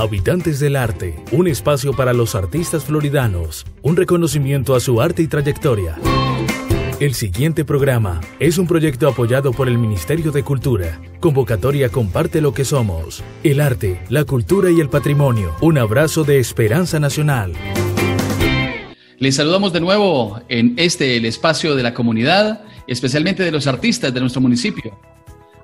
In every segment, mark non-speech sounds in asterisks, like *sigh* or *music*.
Habitantes del Arte, un espacio para los artistas floridanos, un reconocimiento a su arte y trayectoria. El siguiente programa es un proyecto apoyado por el Ministerio de Cultura. Convocatoria Comparte lo que somos. El arte, la cultura y el patrimonio. Un abrazo de esperanza nacional. Les saludamos de nuevo en este, el espacio de la comunidad, especialmente de los artistas de nuestro municipio.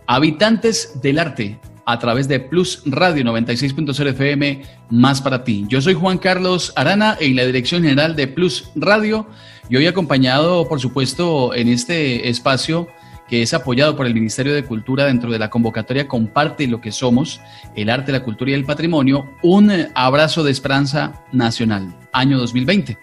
Habitantes del arte, a través de Plus Radio 96.0 FM, más para ti. Yo soy Juan Carlos Arana en la dirección general de Plus Radio y hoy acompañado, por supuesto, en este espacio que es apoyado por el Ministerio de Cultura dentro de la convocatoria Comparte lo que somos, el arte, la cultura y el patrimonio, un abrazo de esperanza nacional, año 2020.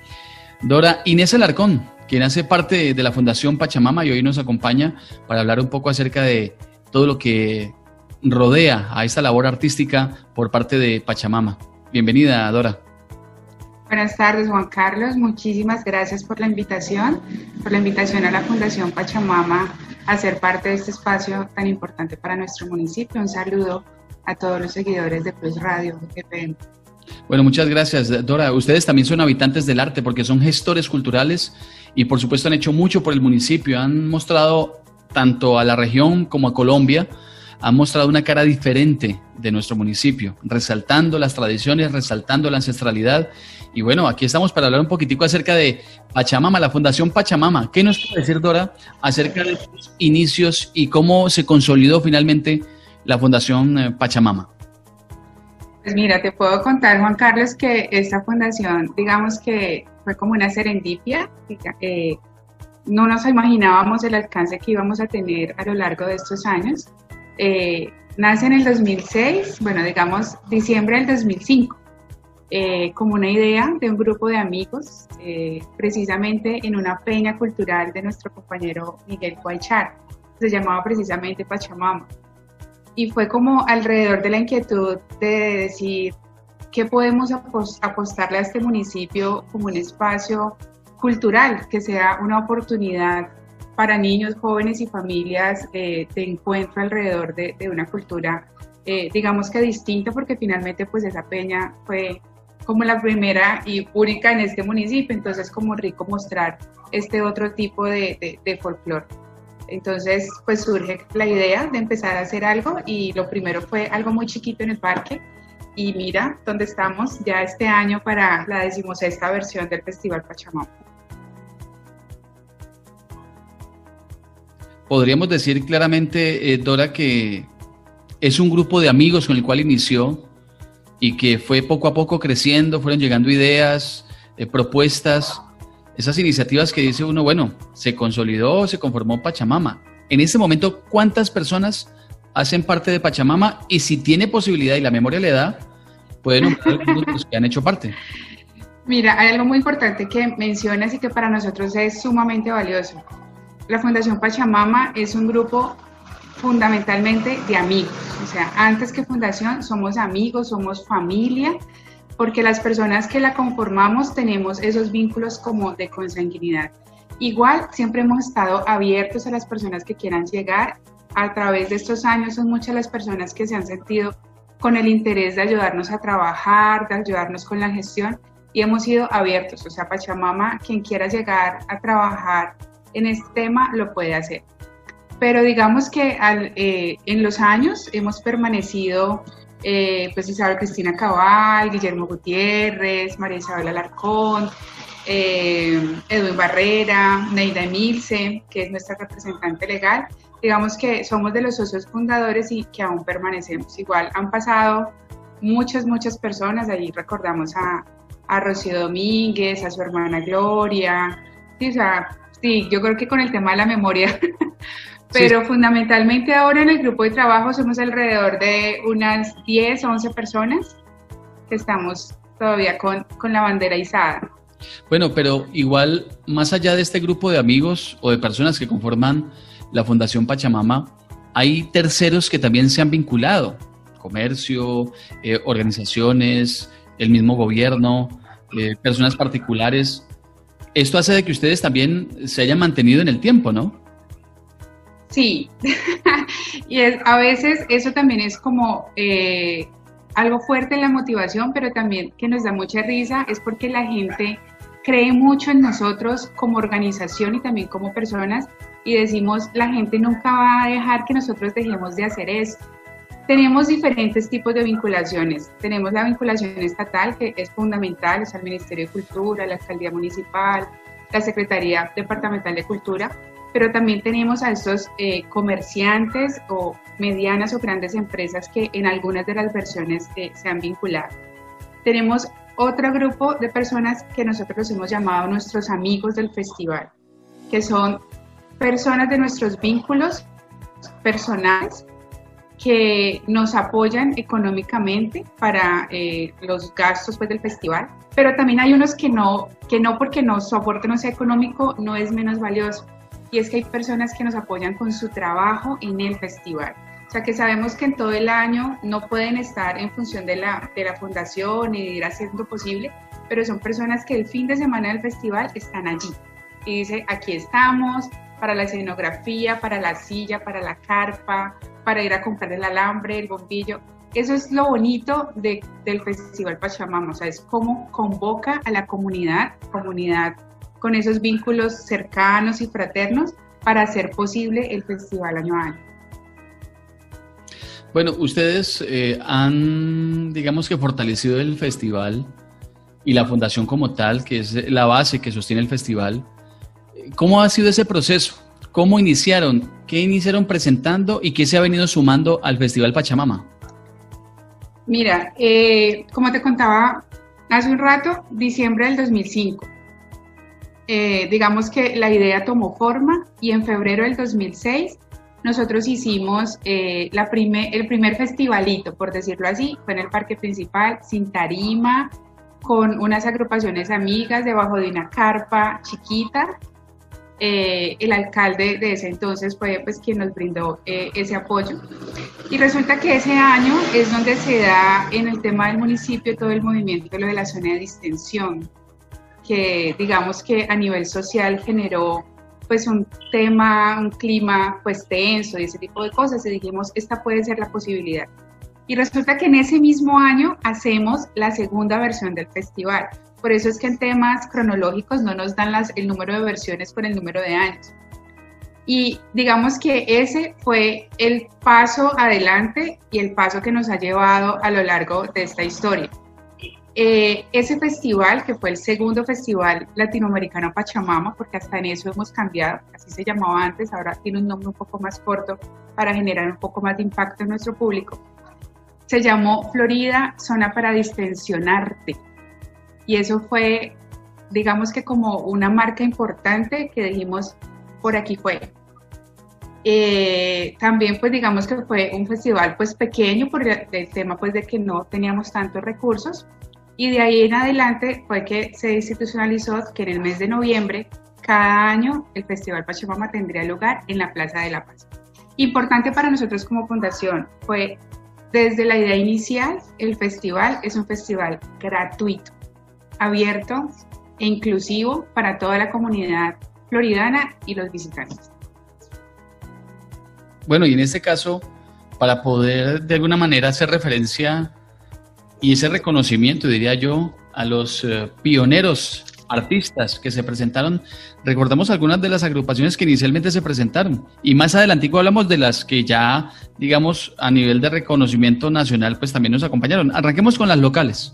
Dora Inés Alarcón, quien hace parte de la Fundación Pachamama y hoy nos acompaña para hablar un poco acerca de todo lo que rodea a esta labor artística por parte de Pachamama. Bienvenida, Dora. Buenas tardes, Juan Carlos. Muchísimas gracias por la invitación, por la invitación a la Fundación Pachamama a ser parte de este espacio tan importante para nuestro municipio. Un saludo a todos los seguidores de Plus Radio FM. Bueno, muchas gracias, Dora. Ustedes también son habitantes del arte porque son gestores culturales y por supuesto han hecho mucho por el municipio. Han mostrado tanto a la región como a Colombia, han mostrado una cara diferente de nuestro municipio, resaltando las tradiciones, resaltando la ancestralidad. Y bueno, aquí estamos para hablar un poquitico acerca de Pachamama, la Fundación Pachamama. ¿Qué nos puede decir Dora acerca de sus inicios y cómo se consolidó finalmente la Fundación eh, Pachamama? Pues mira, te puedo contar, Juan Carlos, que esta fundación, digamos que fue como una serendipia. Eh, no nos imaginábamos el alcance que íbamos a tener a lo largo de estos años. Eh, nace en el 2006, bueno, digamos diciembre del 2005, eh, como una idea de un grupo de amigos, precisamente en una peña cultural de nuestro compañero Miguel Guaychar. Se llamaba precisamente Pachamama y fue como alrededor de la inquietud de decir qué podemos apostarle a este municipio como un espacio cultural, que sea una oportunidad para niños, jóvenes y familias eh, de encuentro alrededor de, una cultura, eh, digamos que distinta, porque finalmente pues esa peña fue como la primera y única en este municipio, entonces como rico mostrar este otro tipo de, de, de folclore. Entonces, pues surge la idea de empezar a hacer algo y lo primero fue algo muy chiquito en el parque y mira dónde estamos ya este año para la decimosexta versión del Festival Pachamama. Podríamos decir claramente, eh, Dora, que es un grupo de amigos con el cual inició y que fue poco a poco creciendo, fueron llegando ideas, eh, propuestas esas iniciativas que dice uno, bueno, se consolidó, se conformó Pachamama. En este momento, ¿cuántas personas hacen parte de Pachamama? Y si tiene posibilidad y la memoria le da, pueden nombrar algunos que han hecho parte. Mira, hay algo muy importante que mencionas y que para nosotros es sumamente valioso. La Fundación Pachamama es un grupo fundamentalmente de amigos. O sea, antes que fundación somos amigos, somos familia porque las personas que la conformamos tenemos esos vínculos como de consanguinidad. Igual, siempre hemos estado abiertos a las personas que quieran llegar. A través de estos años son muchas las personas que se han sentido con el interés de ayudarnos a trabajar, de ayudarnos con la gestión y hemos sido abiertos. O sea, Pachamama, quien quiera llegar a trabajar en este tema, lo puede hacer. Pero digamos que eh, en los años hemos permanecido eh, pues Isabel Cristina Cabal, Guillermo Gutiérrez, María Isabel Alarcón, eh, Edwin Barrera, Neida Emilce, que es nuestra representante legal. Digamos que somos de los socios fundadores y que aún permanecemos. Igual han pasado muchas, muchas personas, ahí recordamos a, a Rocío Domínguez, a su hermana Gloria, sí, o sea, sí, yo creo que con el tema de la memoria *laughs* Pero fundamentalmente ahora en el grupo de trabajo somos alrededor de unas 10 o 11 personas que estamos todavía con, con la bandera izada. Bueno, pero igual, más allá de este grupo de amigos o de personas que conforman la Fundación Pachamama, hay terceros que también se han vinculado, comercio, eh, organizaciones, el mismo gobierno, eh, personas particulares. Esto hace de que ustedes también se hayan mantenido en el tiempo, ¿no? Sí, *laughs* y a veces eso también es como, eh, algo fuerte en la motivación, pero también que nos da mucha risa, es porque la gente cree mucho en nosotros como organización y también como personas y decimos, la gente nunca va a dejar que nosotros dejemos de hacer esto. Tenemos diferentes tipos de vinculaciones. Tenemos la vinculación estatal, que es fundamental, es el Ministerio de Cultura, la Alcaldía Municipal, la Secretaría Departamental de Cultura, pero también tenemos a estos eh, comerciantes o medianas o grandes empresas que en algunas de las versiones eh, se han vinculado. Tenemos otro grupo de personas que nosotros hemos llamado nuestros amigos del festival, que son personas de nuestros vínculos personales que nos apoyan económicamente para eh, los gastos pues, del festival, pero también hay unos que no, que no porque no, su aporte no sea económico, no es menos valioso. Y es que hay personas que nos apoyan con su trabajo en el festival. O sea que sabemos que en todo el año no pueden estar en función de la, de la fundación y de ir haciendo posible, pero son personas que el fin de semana del festival están allí. Y dice, aquí estamos, para la escenografía, para la silla, para la carpa, para ir a comprar el alambre, el bombillo. Eso es lo bonito de, del Festival Pachamama, o sea, es cómo convoca a la comunidad, comunidad con esos vínculos cercanos y fraternos para hacer posible el festival año a año. Bueno, ustedes eh, han, digamos que, fortalecido el festival y la fundación como tal, que es la base que sostiene el festival. ¿Cómo ha sido ese proceso? ¿Cómo iniciaron? ¿Qué iniciaron presentando y qué se ha venido sumando al Festival Pachamama? Mira, eh, como te contaba hace un rato, diciembre del 2005. Eh, digamos que la idea tomó forma y en febrero del 2006 nosotros hicimos eh, la el primer festivalito, por decirlo así, fue en el parque principal, sin tarima, con unas agrupaciones amigas debajo de una carpa chiquita eh, el alcalde de ese entonces fue pues quien nos brindó eh, ese apoyo. Y resulta que ese año es donde se da en el tema del municipio todo el movimiento lo de la zona de distensión, que digamos que a nivel social generó pues un tema, un clima pues tenso y ese tipo de cosas y dijimos, esta puede ser la posibilidad. Y resulta que en ese mismo año hacemos la segunda versión del festival. Por eso es que en temas cronológicos no nos dan las, el número de versiones con el número de años. Y digamos que ese fue el paso adelante y el paso que nos ha llevado a lo largo de esta historia. Eh, ese festival, que fue el segundo festival latinoamericano Pachamama, porque hasta en eso hemos cambiado, así se llamaba antes, ahora tiene un nombre un poco más corto para generar un poco más de impacto en nuestro público, se llamó Florida Zona para Distensionarte y eso fue, digamos que como una marca importante que dijimos, por aquí fue. Eh, también pues digamos que fue un festival pues pequeño por el, tema pues de que no teníamos tantos recursos y de ahí en adelante fue que se institucionalizó que en el mes de noviembre cada año el Festival Pachamama tendría lugar en la Plaza de la Paz. Importante para nosotros como fundación fue desde la idea inicial, el festival es un festival gratuito abierto e inclusivo para toda la comunidad floridana y los visitantes. Bueno, y en este caso, para poder de alguna manera hacer referencia y ese reconocimiento, diría yo, a los eh, pioneros artistas que se presentaron, recordamos algunas de las agrupaciones que inicialmente se presentaron y más adelantico hablamos de las que ya, digamos, a nivel de reconocimiento nacional, pues también nos acompañaron. Arranquemos con las locales.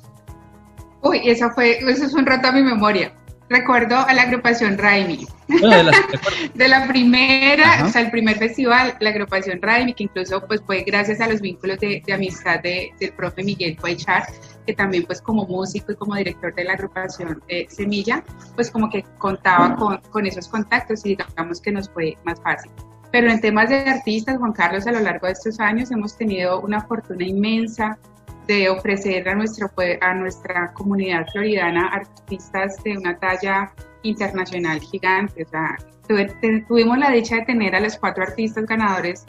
Uy, esa fue, eso es un rato a mi memoria. Recuerdo a la agrupación Raimi. *laughs* de, la primera, o sea, el primer festival, la agrupación Raimi, que incluso pues fue gracias a los vínculos de, amistad del profe Miguel Cuaychar, que también pues como músico y como director de la agrupación eh, Semilla, pues como que contaba con, con esos contactos y digamos que nos fue más fácil. Pero en temas de artistas, Juan Carlos, a lo largo de estos años hemos tenido una fortuna inmensa de ofrecer a, nuestro, a nuestra comunidad floridana artistas de una talla internacional gigante. O sea, tuvimos la dicha de tener a los cuatro artistas ganadores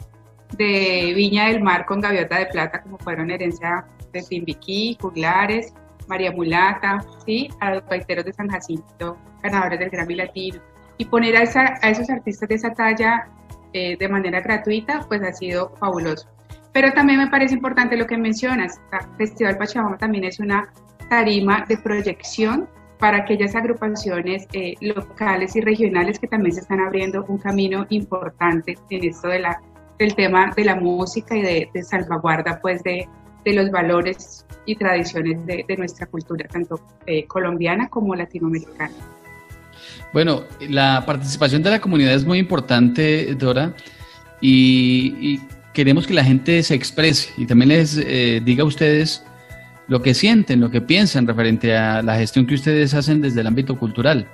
de Viña del Mar con Gaviota de Plata, como fueron herencia de Timbiquí, Juglares, María Mulata, ¿sí? a los paiteros de San Jacinto, ganadores del Grammy Latino. Y poner a, a esos artistas de esa talla eh, de manera gratuita, pues ha sido fabuloso. Pero también me parece importante lo que mencionas, el Festival Pachamama también es una tarima de proyección para aquellas agrupaciones eh, locales y regionales que también se están abriendo un camino importante en esto de la, del tema de la música y de, salvaguarda pues de, de, los valores y tradiciones de, de nuestra cultura, tanto eh, colombiana como latinoamericana. Bueno, la participación de la comunidad es muy importante, Dora, y, queremos que la gente se exprese y también les eh, diga a ustedes lo que sienten, lo que piensan referente a la gestión que ustedes hacen desde el ámbito cultural.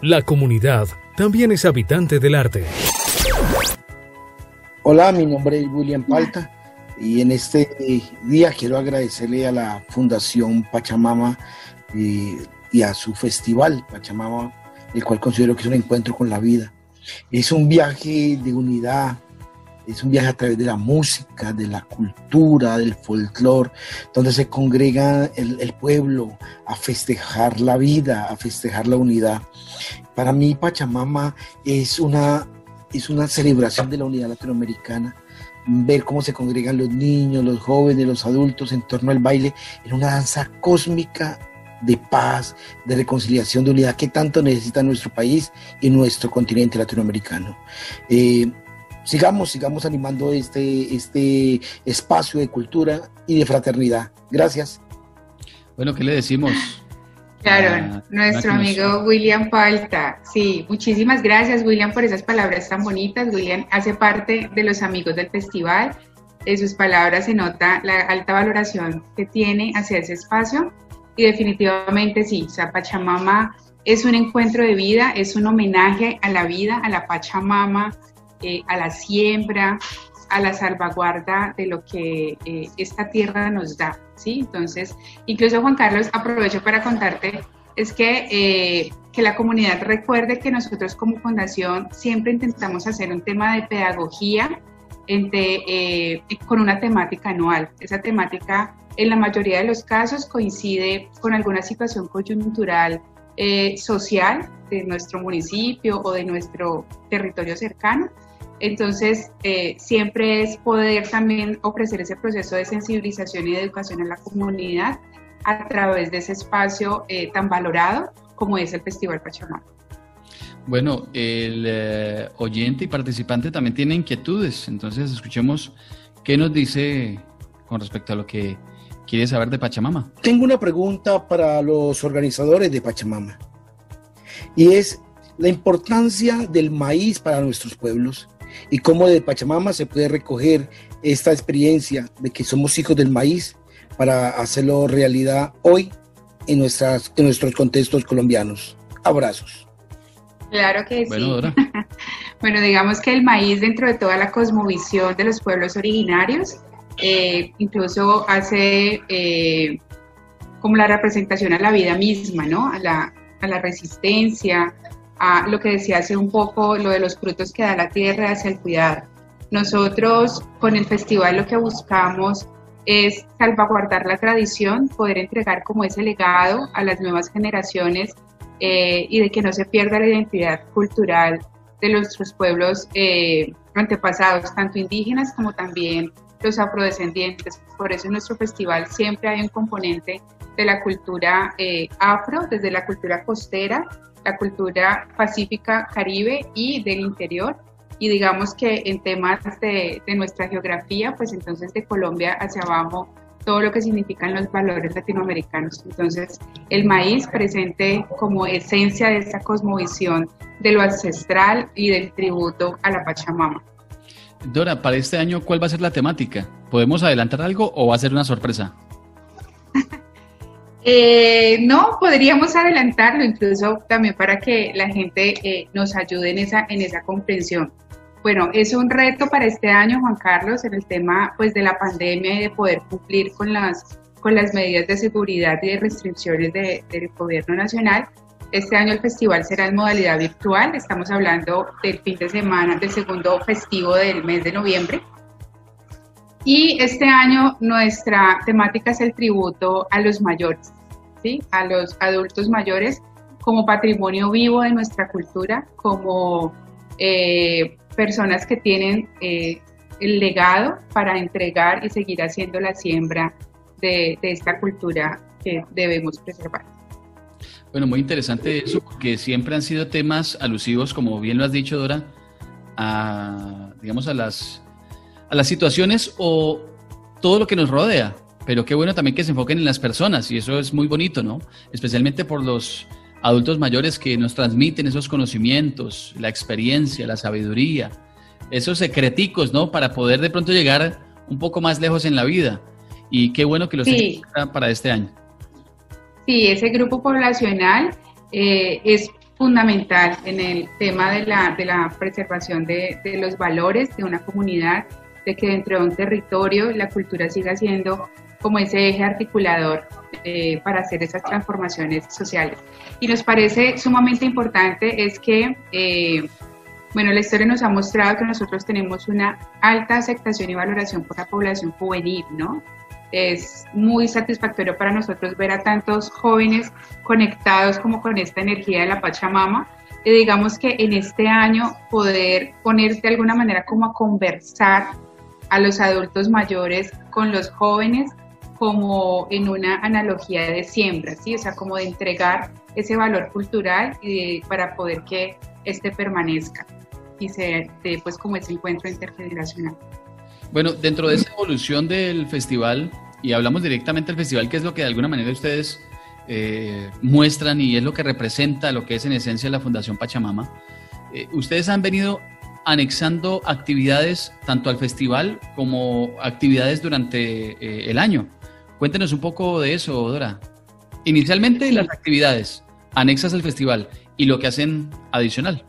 La comunidad también es habitante del arte. Hola, mi nombre es William Palta y en este día quiero agradecerle a la Fundación Pachamama y, eh, y a su festival Pachamama, el cual considero que es un encuentro con la vida. Es un viaje de unidad, es un viaje a través de la música, de la cultura, del folclore, donde se congrega el, pueblo a festejar la vida, a festejar la unidad. Para mí Pachamama es una, es una celebración de la unidad latinoamericana ver cómo se congregan los niños, los jóvenes, los adultos en torno al baile en una danza cósmica de paz, de reconciliación, de unidad que tanto necesita nuestro país y nuestro continente latinoamericano. Eh, sigamos, sigamos animando este, este espacio de cultura y de fraternidad. Gracias. Bueno, ¿qué le decimos? Claro, nuestro amigo William Falta. Sí, muchísimas gracias William por esas palabras tan bonitas. William hace parte de los amigos del festival. En sus palabras se nota la alta valoración que tiene hacia ese espacio y definitivamente sí, o sea, Pachamama es un encuentro de vida, es un homenaje a la vida, a la Pachamama, eh, a la siembra, a la salvaguarda de lo que eh, esta tierra nos da, ¿sí? Entonces, incluso Juan Carlos, aprovecho para contarte, es que, eh, que la comunidad recuerde que nosotros como fundación siempre intentamos hacer un tema de pedagogía entre, con una temática anual. Esa temática en la mayoría de los casos coincide con alguna situación coyuntural eh, social de nuestro municipio o de nuestro territorio cercano. Entonces, eh, siempre es poder también ofrecer ese proceso de sensibilización y de educación a la comunidad a través de ese espacio eh, tan valorado como es el Festival Pachamama. Bueno, el oyente y participante también tiene inquietudes, entonces escuchemos qué nos dice con respecto a lo que ¿Quieres saber de Pachamama? Tengo una pregunta para los organizadores de Pachamama. Y es la importancia del maíz para nuestros pueblos y cómo de Pachamama se puede recoger esta experiencia de que somos hijos del maíz para hacerlo realidad hoy en, nuestras, en nuestros contextos colombianos. Abrazos. Claro que sí. *laughs* bueno, digamos que el maíz dentro de toda la cosmovisión de los pueblos originarios eh, incluso hace eh, como la representación a la vida misma, ¿no? A la, a la resistencia, a lo que decía hace un poco, lo de los frutos que da la tierra hacia el cuidado. Nosotros con el festival lo que buscamos es salvaguardar la tradición, poder entregar como ese legado a las nuevas generaciones eh, y de que no se pierda la identidad cultural de nuestros pueblos antepasados, tanto indígenas como también los afrodescendientes. Por eso en nuestro festival siempre hay un componente de la cultura eh, afro, desde la cultura costera, la cultura pacífica caribe y del interior. Y digamos que en temas de, nuestra geografía, pues entonces de Colombia hacia abajo, todo lo que significan los valores latinoamericanos. Entonces, el maíz presente como esencia de esa cosmovisión de lo ancestral y del tributo a la Pachamama. Dora, para este año, ¿cuál va a ser la temática? ¿Podemos adelantar algo o va a ser una sorpresa? Eh, no, podríamos adelantarlo incluso también para que la gente eh, nos ayude en esa, en esa comprensión. Bueno, es un reto para este año, Juan Carlos, en el tema pues, de la pandemia y de poder cumplir con las, con las medidas de seguridad y de restricciones del gobierno nacional. Este año el festival será en modalidad virtual, estamos hablando del fin de semana, del segundo festivo del mes de noviembre. Y este año nuestra temática es el tributo a los mayores, ¿sí? a los adultos mayores como patrimonio vivo de nuestra cultura, como eh, personas que tienen eh, el legado para entregar y seguir haciendo la siembra de, esta cultura que debemos preservar. Bueno, muy interesante eso, porque siempre han sido temas alusivos, como bien lo has dicho, Dora, a, digamos, a las, a las situaciones o todo lo que nos rodea. Pero qué bueno también que se enfoquen en las personas y eso es muy bonito, ¿no? Especialmente por los adultos mayores que nos transmiten esos conocimientos, la experiencia, la sabiduría, esos secreticos, ¿no? Para poder de pronto llegar un poco más lejos en la vida. Y qué bueno que los sí. para este año. Sí, ese grupo poblacional eh, es fundamental en el tema de la, de la preservación de, de, los valores de una comunidad, de que dentro de un territorio la cultura siga siendo como ese eje articulador eh, para hacer esas transformaciones sociales. Y nos parece sumamente importante es que, eh, bueno, la historia nos ha mostrado que nosotros tenemos una alta aceptación y valoración por la población juvenil, ¿no? Es muy satisfactorio para nosotros ver a tantos jóvenes conectados como con esta energía de la Pachamama. Y digamos que en este año poder poner de alguna manera como a conversar a los adultos mayores con los jóvenes como en una analogía de siembra, ¿sí? O sea, como de entregar ese valor cultural y para poder que este permanezca y se dé pues como ese encuentro intergeneracional. Bueno, dentro de esa evolución del festival, y hablamos directamente del festival, que es lo que de alguna manera ustedes eh, muestran y es lo que representa lo que es en esencia la Fundación Pachamama, eh, ustedes han venido anexando actividades tanto al festival como actividades durante eh, el año. Cuéntenos un poco de eso, Dora. Inicialmente las actividades anexas al festival y lo que hacen adicional.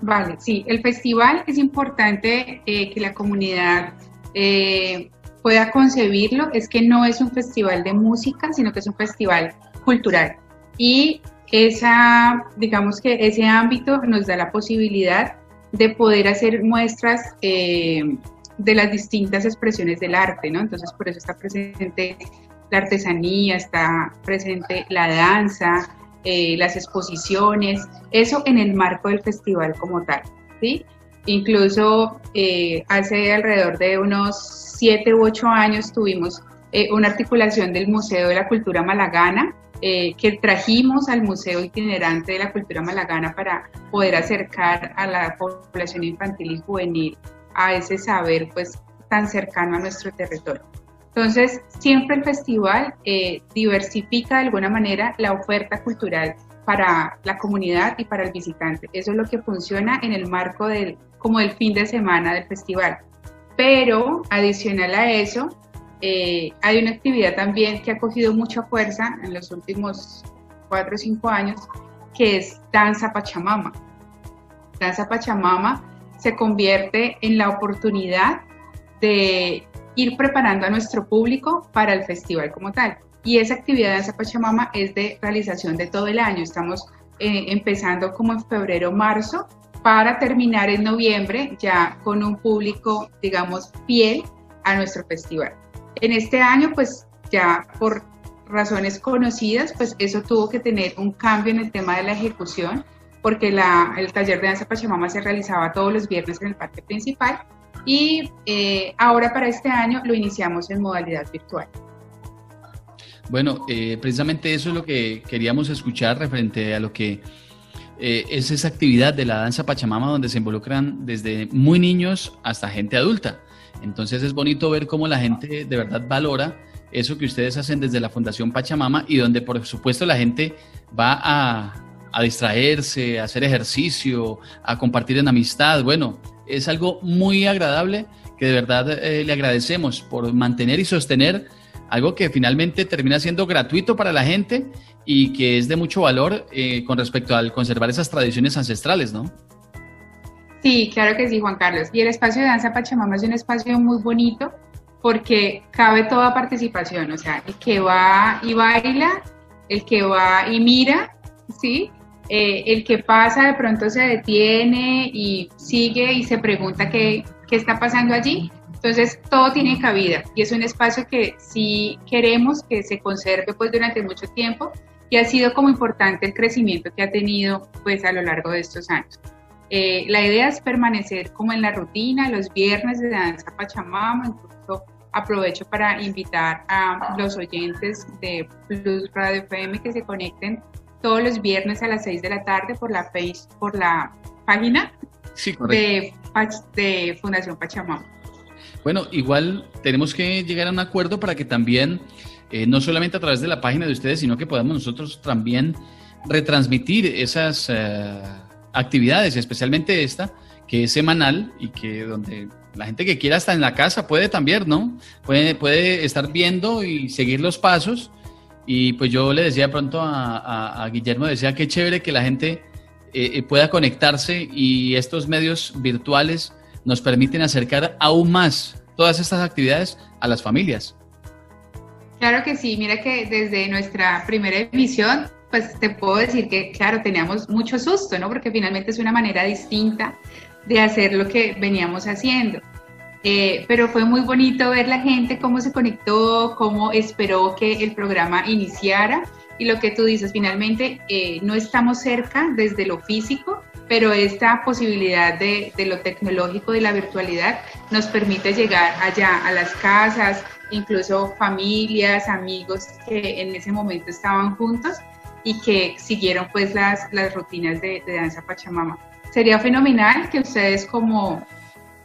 Vale, sí, el festival es importante eh, que la comunidad eh, pueda concebirlo, es que no es un festival de música, sino que es un festival cultural. Y esa, digamos que ese ámbito nos da la posibilidad de poder hacer muestras eh, de las distintas expresiones del arte, ¿no? Entonces por eso está presente la artesanía, está presente la danza, eh, las exposiciones, eso en el marco del festival como tal, ¿sí? Incluso eh, hace alrededor de unos siete u ocho años tuvimos una articulación del Museo de la Cultura Malagana, que trajimos al Museo Itinerante de la Cultura Malagana para poder acercar a la población infantil y juvenil a ese saber pues tan cercano a nuestro territorio. Entonces, siempre el festival eh, diversifica de alguna manera la oferta cultural para la comunidad y para el visitante. Eso es lo que funciona en el marco del, como del fin de semana del festival. Pero adicional a eso, eh, hay una actividad también que ha cogido mucha fuerza en los últimos cuatro o cinco años, que es Danza Pachamama. Danza Pachamama se convierte en la oportunidad de ir preparando a nuestro público para el festival como tal. Y esa actividad de Danza Pachamama es de realización de todo el año. Estamos eh, empezando como en febrero, marzo, para terminar en noviembre ya con un público, digamos, fiel a nuestro festival. En este año, pues ya por razones conocidas, pues eso tuvo que tener un cambio en el tema de la ejecución porque el taller de danza Pachamama se realizaba todos los viernes en el parque principal y eh, ahora para este año lo iniciamos en modalidad virtual. Bueno, eh, precisamente eso es lo que queríamos escuchar referente a lo que eh, es esa actividad de la danza Pachamama donde se involucran desde muy niños hasta gente adulta. Entonces es bonito ver cómo la gente de verdad valora eso que ustedes hacen desde la Fundación Pachamama y donde por supuesto la gente va a, distraerse, a hacer ejercicio, a compartir en amistad. Bueno, es algo muy agradable que de verdad eh, le agradecemos por mantener y sostener algo que finalmente termina siendo gratuito para la gente y que es de mucho valor eh, con respecto al conservar esas tradiciones ancestrales, ¿no? Sí, claro que sí, Juan Carlos. Y el espacio de danza Pachamama es un espacio muy bonito porque cabe toda participación, o sea, el que va y baila, el que va y mira, ¿sí? Eh, el que pasa de pronto se detiene y sigue y se pregunta qué, qué está pasando allí. Entonces, todo tiene cabida y es un espacio que sí queremos que se conserve pues durante mucho tiempo y ha sido como importante el crecimiento que ha tenido pues a lo largo de estos años. Eh, la idea es permanecer como en la rutina, los viernes de danza Pachamama, incluso aprovecho para invitar a los oyentes de Plus Radio FM que se conecten todos los viernes a las 6 de la tarde por la, face, por la página de, de Fundación Pachamama. Bueno, igual tenemos que llegar a un acuerdo para que también, eh, no solamente a través de la página de ustedes, sino que podamos nosotros también retransmitir esas eh, actividades, especialmente esta, que es semanal y que donde la gente que quiera estar en la casa puede también, ¿no? Puede, puede estar viendo y seguir los pasos. Y pues yo le decía pronto a, Guillermo, decía que chévere que la gente eh, pueda conectarse y estos medios virtuales nos permiten acercar aún más todas estas actividades a las familias. Claro que sí, mira que desde nuestra primera emisión, pues te puedo decir que, claro, teníamos mucho susto, ¿no? Porque finalmente es una manera distinta de hacer lo que veníamos haciendo. Eh, pero fue muy bonito ver la gente cómo se conectó, cómo esperó que el programa iniciara y lo que tú dices, finalmente eh, no estamos cerca desde lo físico, pero esta posibilidad de, lo tecnológico, de la virtualidad, nos permite llegar allá a las casas, incluso familias, amigos que en ese momento estaban juntos y que siguieron pues las, las rutinas de, danza Pachamama. Sería fenomenal que ustedes como,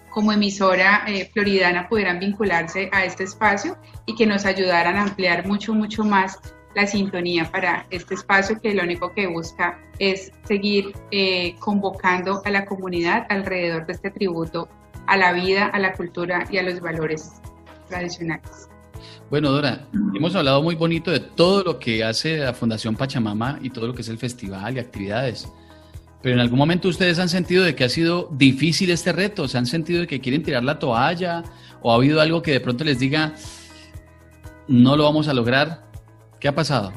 como emisora eh, floridana pudieran vincularse a este espacio y que nos ayudaran a ampliar mucho, mucho más la sintonía para este espacio que lo único que busca es seguir eh, convocando a la comunidad alrededor de este tributo a la vida, a la cultura y a los valores tradicionales. Bueno, Dora, hemos hablado muy bonito de todo lo que hace la Fundación Pachamama y todo lo que es el festival y actividades. Pero en algún momento ustedes han sentido de que ha sido difícil este reto, se han sentido de que quieren tirar la toalla o ha habido algo que de pronto les diga no lo vamos a lograr. ¿Qué ha pasado?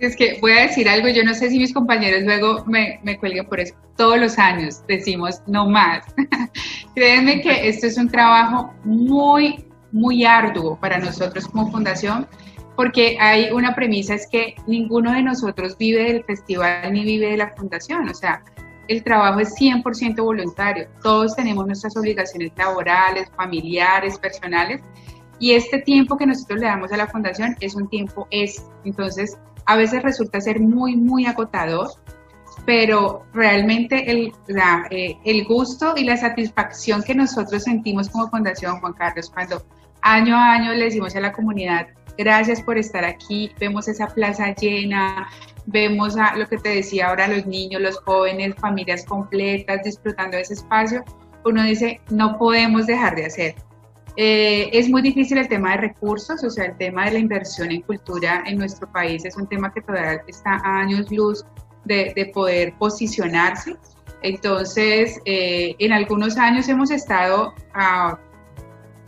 Es que voy a decir algo, yo no sé si mis compañeros luego me, me cuelguen por eso. Todos los años decimos no más. *laughs* Créanme que esto es un trabajo muy, muy arduo para nosotros como fundación, porque hay una premisa, es que ninguno de nosotros vive del festival ni vive de la fundación. O sea, el trabajo es 100% voluntario. Todos tenemos nuestras obligaciones laborales, familiares, personales, y este tiempo que nosotros le damos a la fundación es un tiempo es, entonces a veces resulta ser muy, muy agotador, pero realmente el, eh, el gusto y la satisfacción que nosotros sentimos como fundación, Juan Carlos, cuando año a año le decimos a la comunidad, gracias por estar aquí, vemos esa plaza llena, vemos a lo que te decía ahora, los niños, los jóvenes, familias completas disfrutando de ese espacio, uno dice, no podemos dejar de hacer. Eh, es muy difícil el tema de recursos, o sea, el tema de la inversión en cultura en nuestro país es un tema que todavía está a años luz de, poder posicionarse. Entonces, eh, en algunos años hemos estado a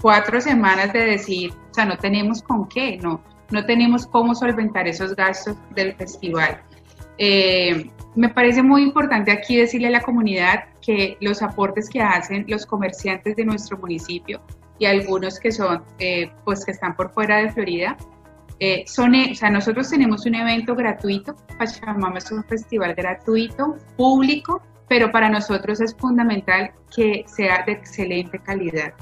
cuatro semanas de decir, o sea, no tenemos con qué, no, no tenemos cómo solventar esos gastos del festival. Eh, me parece muy importante aquí decirle a la comunidad que los aportes que hacen los comerciantes de nuestro municipio y algunos que son, eh, pues que están por fuera de Florida. Eh, son, o sea, nosotros tenemos un evento gratuito, Pachamama es un festival gratuito, público, pero para nosotros es fundamental que sea de excelente calidad.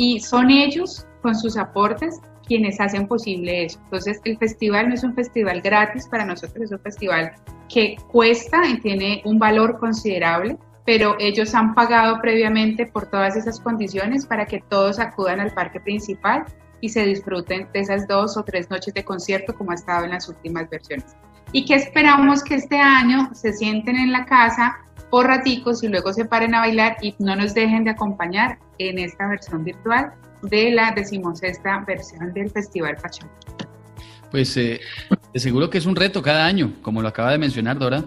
Y son ellos, con sus aportes, quienes hacen posible eso. Entonces, el festival no es un festival gratis para nosotros, es un festival que cuesta y tiene un valor considerable pero ellos han pagado previamente por todas esas condiciones para que todos acudan al parque principal y se disfruten de esas dos o tres noches de concierto como ha estado en las últimas versiones. Y que esperamos que este año se sienten en la casa por raticos y luego se paren a bailar y no nos dejen de acompañar en esta versión virtual de la decimosexta versión del Festival Pachamama. Pues eh, de seguro que es un reto cada año, como lo acaba de mencionar Dora,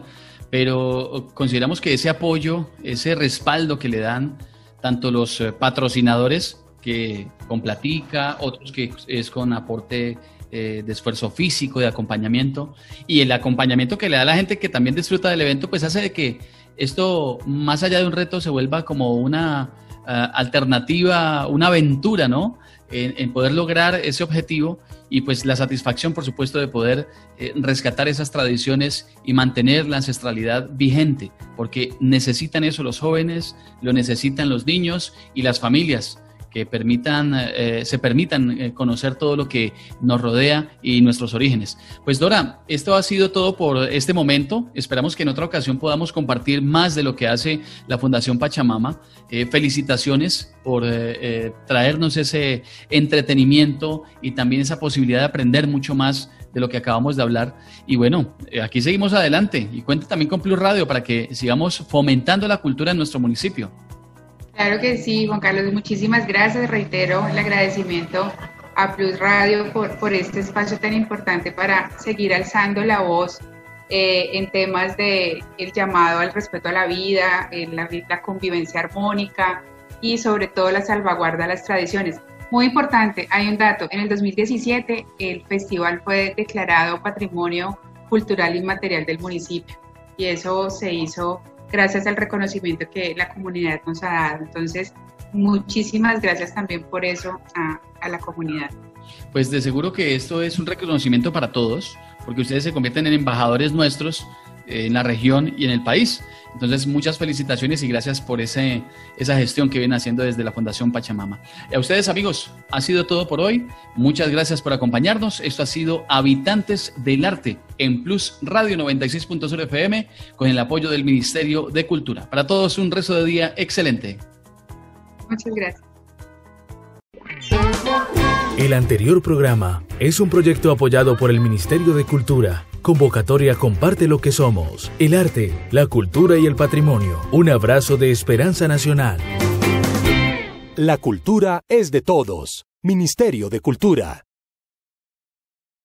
pero consideramos que ese apoyo, ese respaldo que le dan tanto los eh, patrocinadores, que con platica, otros que es con aporte eh, de esfuerzo físico, de acompañamiento, y el acompañamiento que le da la gente que también disfruta del evento, pues hace de que esto, más allá de un reto, se vuelva como una alternativa, una aventura, ¿no? En, poder lograr ese objetivo y pues la satisfacción, por supuesto, de poder eh, rescatar esas tradiciones y mantener la ancestralidad vigente, porque necesitan eso los jóvenes, lo necesitan los niños y las familias que permitan, eh, se permitan eh, conocer todo lo que nos rodea y nuestros orígenes. Pues Dora, esto ha sido todo por este momento. Esperamos que en otra ocasión podamos compartir más de lo que hace la Fundación Pachamama. Eh, felicitaciones por traernos ese entretenimiento y también esa posibilidad de aprender mucho más de lo que acabamos de hablar. Y bueno, aquí seguimos adelante y cuenta también con Plus Radio para que sigamos fomentando la cultura en nuestro municipio. Claro que sí, Juan Carlos, muchísimas gracias. Reitero el agradecimiento a Plus Radio por, por este espacio tan importante para seguir alzando la voz eh, en temas de el llamado al respeto a la vida, en la, la convivencia armónica y sobre todo la salvaguarda de las tradiciones. Muy importante, hay un dato, en el 2017 el festival fue declarado Patrimonio Cultural Inmaterial del municipio y eso se hizo gracias al reconocimiento que la comunidad nos ha dado. Entonces, muchísimas gracias también por eso a, la comunidad. Pues de seguro que esto es un reconocimiento para todos, porque ustedes se convierten en embajadores nuestros en la región y en el país. Entonces, muchas felicitaciones y gracias por ese, esa gestión que vienen haciendo desde la Fundación Pachamama. Y a ustedes, amigos, ha sido todo por hoy. Muchas gracias por acompañarnos. Esto ha sido Habitantes del Arte en Plus Radio 96.0 FM con el apoyo del Ministerio de Cultura. Para todos, un resto de día excelente. Muchas gracias. El anterior programa es un proyecto apoyado por el Ministerio de Cultura. Convocatoria Comparte lo que somos. El arte, la cultura y el patrimonio. Un abrazo de esperanza nacional. La cultura es de todos. Ministerio de Cultura.